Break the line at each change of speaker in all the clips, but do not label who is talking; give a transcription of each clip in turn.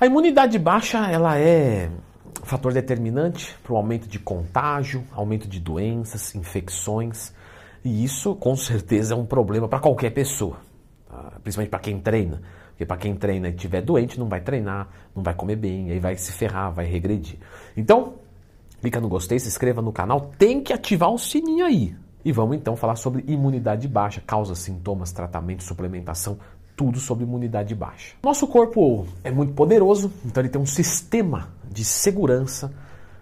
A imunidade baixa, ela é fator determinante para o aumento de contágio, aumento de doenças, infecções, e isso com certeza é um problema para qualquer pessoa, tá? principalmente para quem treina. Porque para quem treina e estiver doente, não vai treinar, não vai comer bem, aí vai se ferrar, vai regredir. Então, clica no gostei, se inscreva no canal, tem que ativar o sininho aí. E vamos então falar sobre imunidade baixa, causas, sintomas, tratamento, suplementação, tudo sobre imunidade baixa. Nosso corpo é muito poderoso, então ele tem um sistema de segurança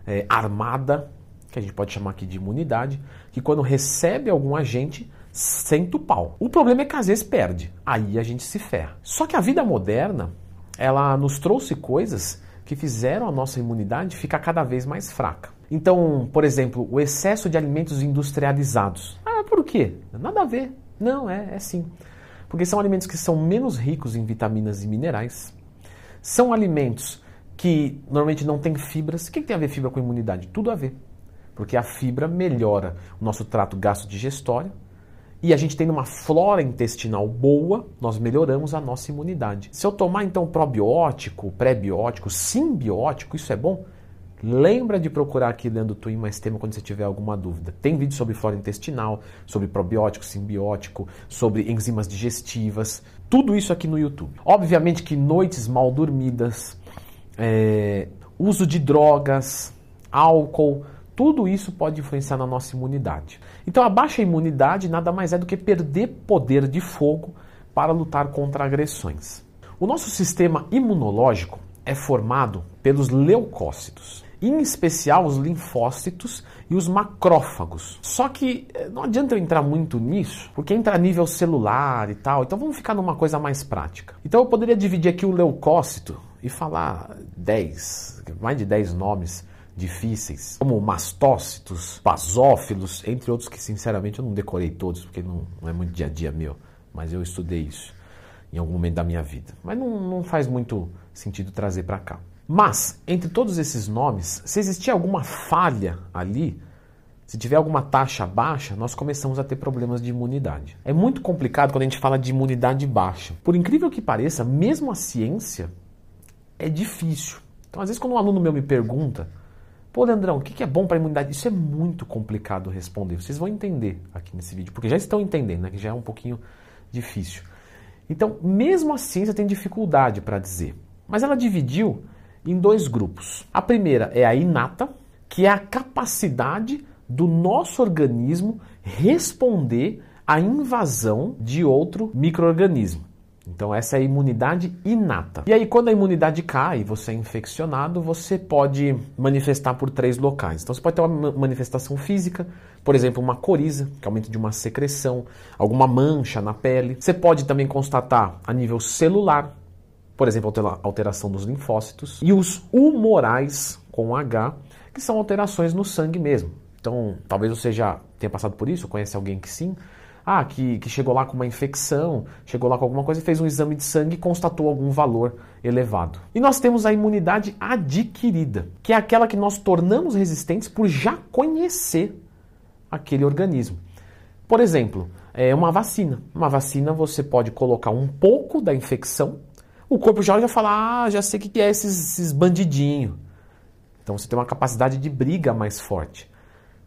é, armada, que a gente pode chamar aqui de imunidade, que quando recebe algum agente, senta o pau. O problema é que às vezes perde, aí a gente se ferra. Só que a vida moderna, ela nos trouxe coisas que fizeram a nossa imunidade ficar cada vez mais fraca. Então, por exemplo, o excesso de alimentos industrializados. Ah, por quê? Nada a ver. Não, é, é sim. Porque são alimentos que são menos ricos em vitaminas e minerais. São alimentos que normalmente não têm fibras. O que tem a ver fibra com imunidade? Tudo a ver. Porque a fibra melhora o nosso trato gastro-digestório, e a gente tem uma flora intestinal boa, nós melhoramos a nossa imunidade. Se eu tomar então probiótico, pré-biótico, simbiótico, isso é bom? Lembra de procurar aqui dentro do Twin mais tema quando você tiver alguma dúvida. Tem vídeo sobre flora intestinal, sobre probiótico, simbiótico, sobre enzimas digestivas, tudo isso aqui no YouTube. Obviamente que noites mal dormidas, é, uso de drogas, álcool, tudo isso pode influenciar na nossa imunidade. Então a baixa imunidade nada mais é do que perder poder de fogo para lutar contra agressões. O nosso sistema imunológico é formado pelos leucócitos, em especial os linfócitos e os macrófagos. Só que eh, não adianta eu entrar muito nisso, porque entra a nível celular e tal, então vamos ficar numa coisa mais prática. Então eu poderia dividir aqui o leucócito e falar 10, mais de 10 nomes difíceis, como mastócitos, basófilos, entre outros que sinceramente eu não decorei todos, porque não, não, é muito dia a dia meu, mas eu estudei isso em algum momento da minha vida. Mas não, não faz muito sentido trazer para cá. Mas, entre todos esses nomes, se existir alguma falha ali, se tiver alguma taxa baixa, nós começamos a ter problemas de imunidade. É muito complicado quando a gente fala de imunidade baixa. Por incrível que pareça, mesmo a ciência é difícil. Então, às vezes, quando um aluno meu me pergunta Pô, Leandrão, o que é bom para a imunidade? Isso é muito complicado responder. Vocês vão entender aqui nesse vídeo, porque já estão entendendo, né? Que já é um pouquinho difícil. Então, mesmo a ciência tem dificuldade para dizer. Mas ela dividiu em dois grupos. A primeira é a inata, que é a capacidade do nosso organismo responder à invasão de outro microorganismo. Então essa é a imunidade inata. E aí quando a imunidade cai, você é infeccionado, você pode manifestar por três locais. Então você pode ter uma manifestação física, por exemplo, uma coriza, que é aumento de uma secreção, alguma mancha na pele. Você pode também constatar a nível celular, por exemplo, alteração dos linfócitos, e os humorais com H, que são alterações no sangue mesmo. Então, talvez você já tenha passado por isso, conhece alguém que sim. Ah, que, que chegou lá com uma infecção, chegou lá com alguma coisa, fez um exame de sangue e constatou algum valor elevado. E nós temos a imunidade adquirida, que é aquela que nós tornamos resistentes por já conhecer aquele organismo. Por exemplo, é uma vacina. Uma vacina você pode colocar um pouco da infecção, o corpo já olha e fala, ah, já sei o que é esses, esses bandidinhos. Então você tem uma capacidade de briga mais forte.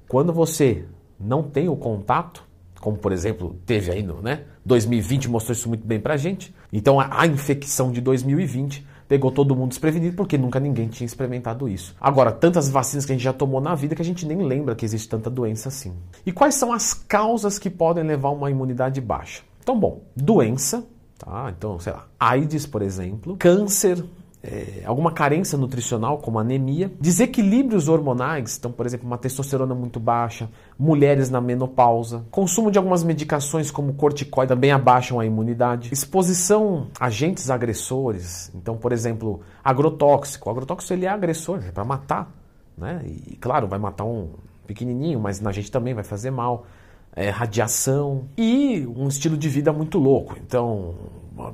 Quando você não tem o contato, como por exemplo teve aí no né, 2020 mostrou isso muito bem pra gente. Então a, a, infecção de 2020 pegou todo mundo desprevenido porque nunca ninguém tinha experimentado isso. Agora, tantas vacinas que a gente já tomou na vida que a gente nem lembra que existe tanta doença assim. E quais são as causas que podem levar a uma imunidade baixa? Então, bom, doença, tá? Então, sei lá, AIDS, por exemplo, câncer, é, alguma carência nutricional, como anemia, desequilíbrios hormonais, então, por exemplo, uma testosterona muito baixa, mulheres na menopausa, consumo de algumas medicações como corticoide também abaixam a imunidade, exposição a agentes agressores, então, por exemplo, agrotóxico. O agrotóxico ele é agressor, é para matar, né? E, claro, vai matar um pequenininho, mas na gente também vai fazer mal. É, radiação e um estilo de vida muito louco. Então,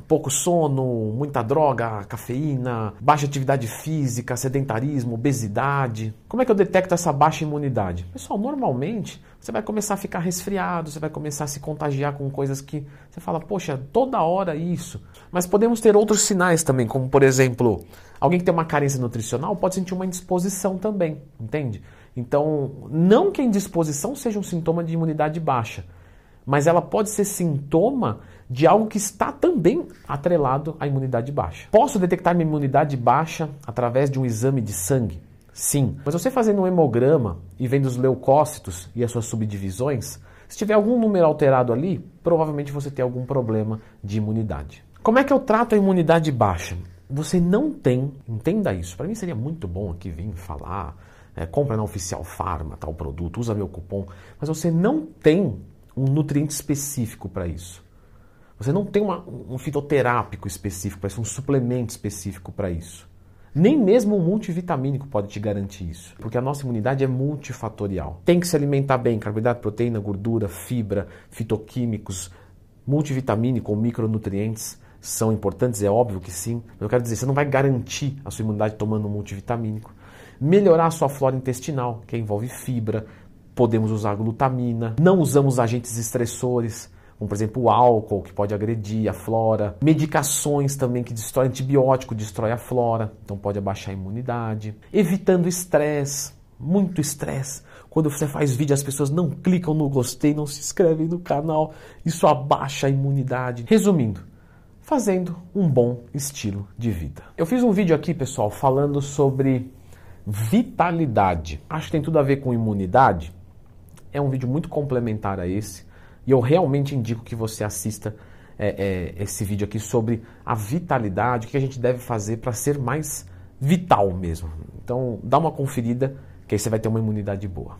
pouco sono, muita droga, cafeína, baixa atividade física, sedentarismo, obesidade. Como é que eu detecto essa baixa imunidade? Pessoal, normalmente você vai começar a ficar resfriado, você vai começar a se contagiar com coisas que você fala, poxa, toda hora isso. Mas podemos ter outros sinais também, como por exemplo, alguém que tem uma carência nutricional pode sentir uma indisposição também, entende? Então, não que a indisposição seja um sintoma de imunidade baixa, mas ela pode ser sintoma de algo que está também atrelado à imunidade baixa. Posso detectar minha imunidade baixa através de um exame de sangue? Sim. Mas você fazendo um hemograma e vendo os leucócitos e as suas subdivisões, se tiver algum número alterado ali, provavelmente você tem algum problema de imunidade. Como é que eu trato a imunidade baixa? Você não tem, entenda isso. Para mim seria muito bom aqui vir falar, é, compra na Oficial Farma tal produto, usa meu cupom, mas você não tem um nutriente específico para isso. Você não tem uma, um fitoterápico específico para isso, um suplemento específico para isso. Nem mesmo um multivitamínico pode te garantir isso, porque a nossa imunidade é multifatorial. Tem que se alimentar bem, carboidrato, proteína, gordura, fibra, fitoquímicos, multivitamínico ou micronutrientes são importantes, é óbvio que sim. Mas eu quero dizer, você não vai garantir a sua imunidade tomando um multivitamínico. Melhorar a sua flora intestinal, que envolve fibra, podemos usar glutamina, não usamos agentes estressores, como por exemplo o álcool, que pode agredir a flora, medicações também que destroem, antibiótico destrói a flora, então pode abaixar a imunidade, evitando estresse, muito estresse. Quando você faz vídeo, as pessoas não clicam no gostei, não se inscrevem no canal, isso abaixa a imunidade. Resumindo, fazendo um bom estilo de vida. Eu fiz um vídeo aqui, pessoal, falando sobre vitalidade. Acho que tem tudo a ver com imunidade. É um vídeo muito complementar a esse. E eu realmente indico que você assista é, é, esse vídeo aqui sobre a vitalidade, o que a gente deve fazer para ser mais vital mesmo. Então, dá uma conferida, que aí você vai ter uma imunidade boa.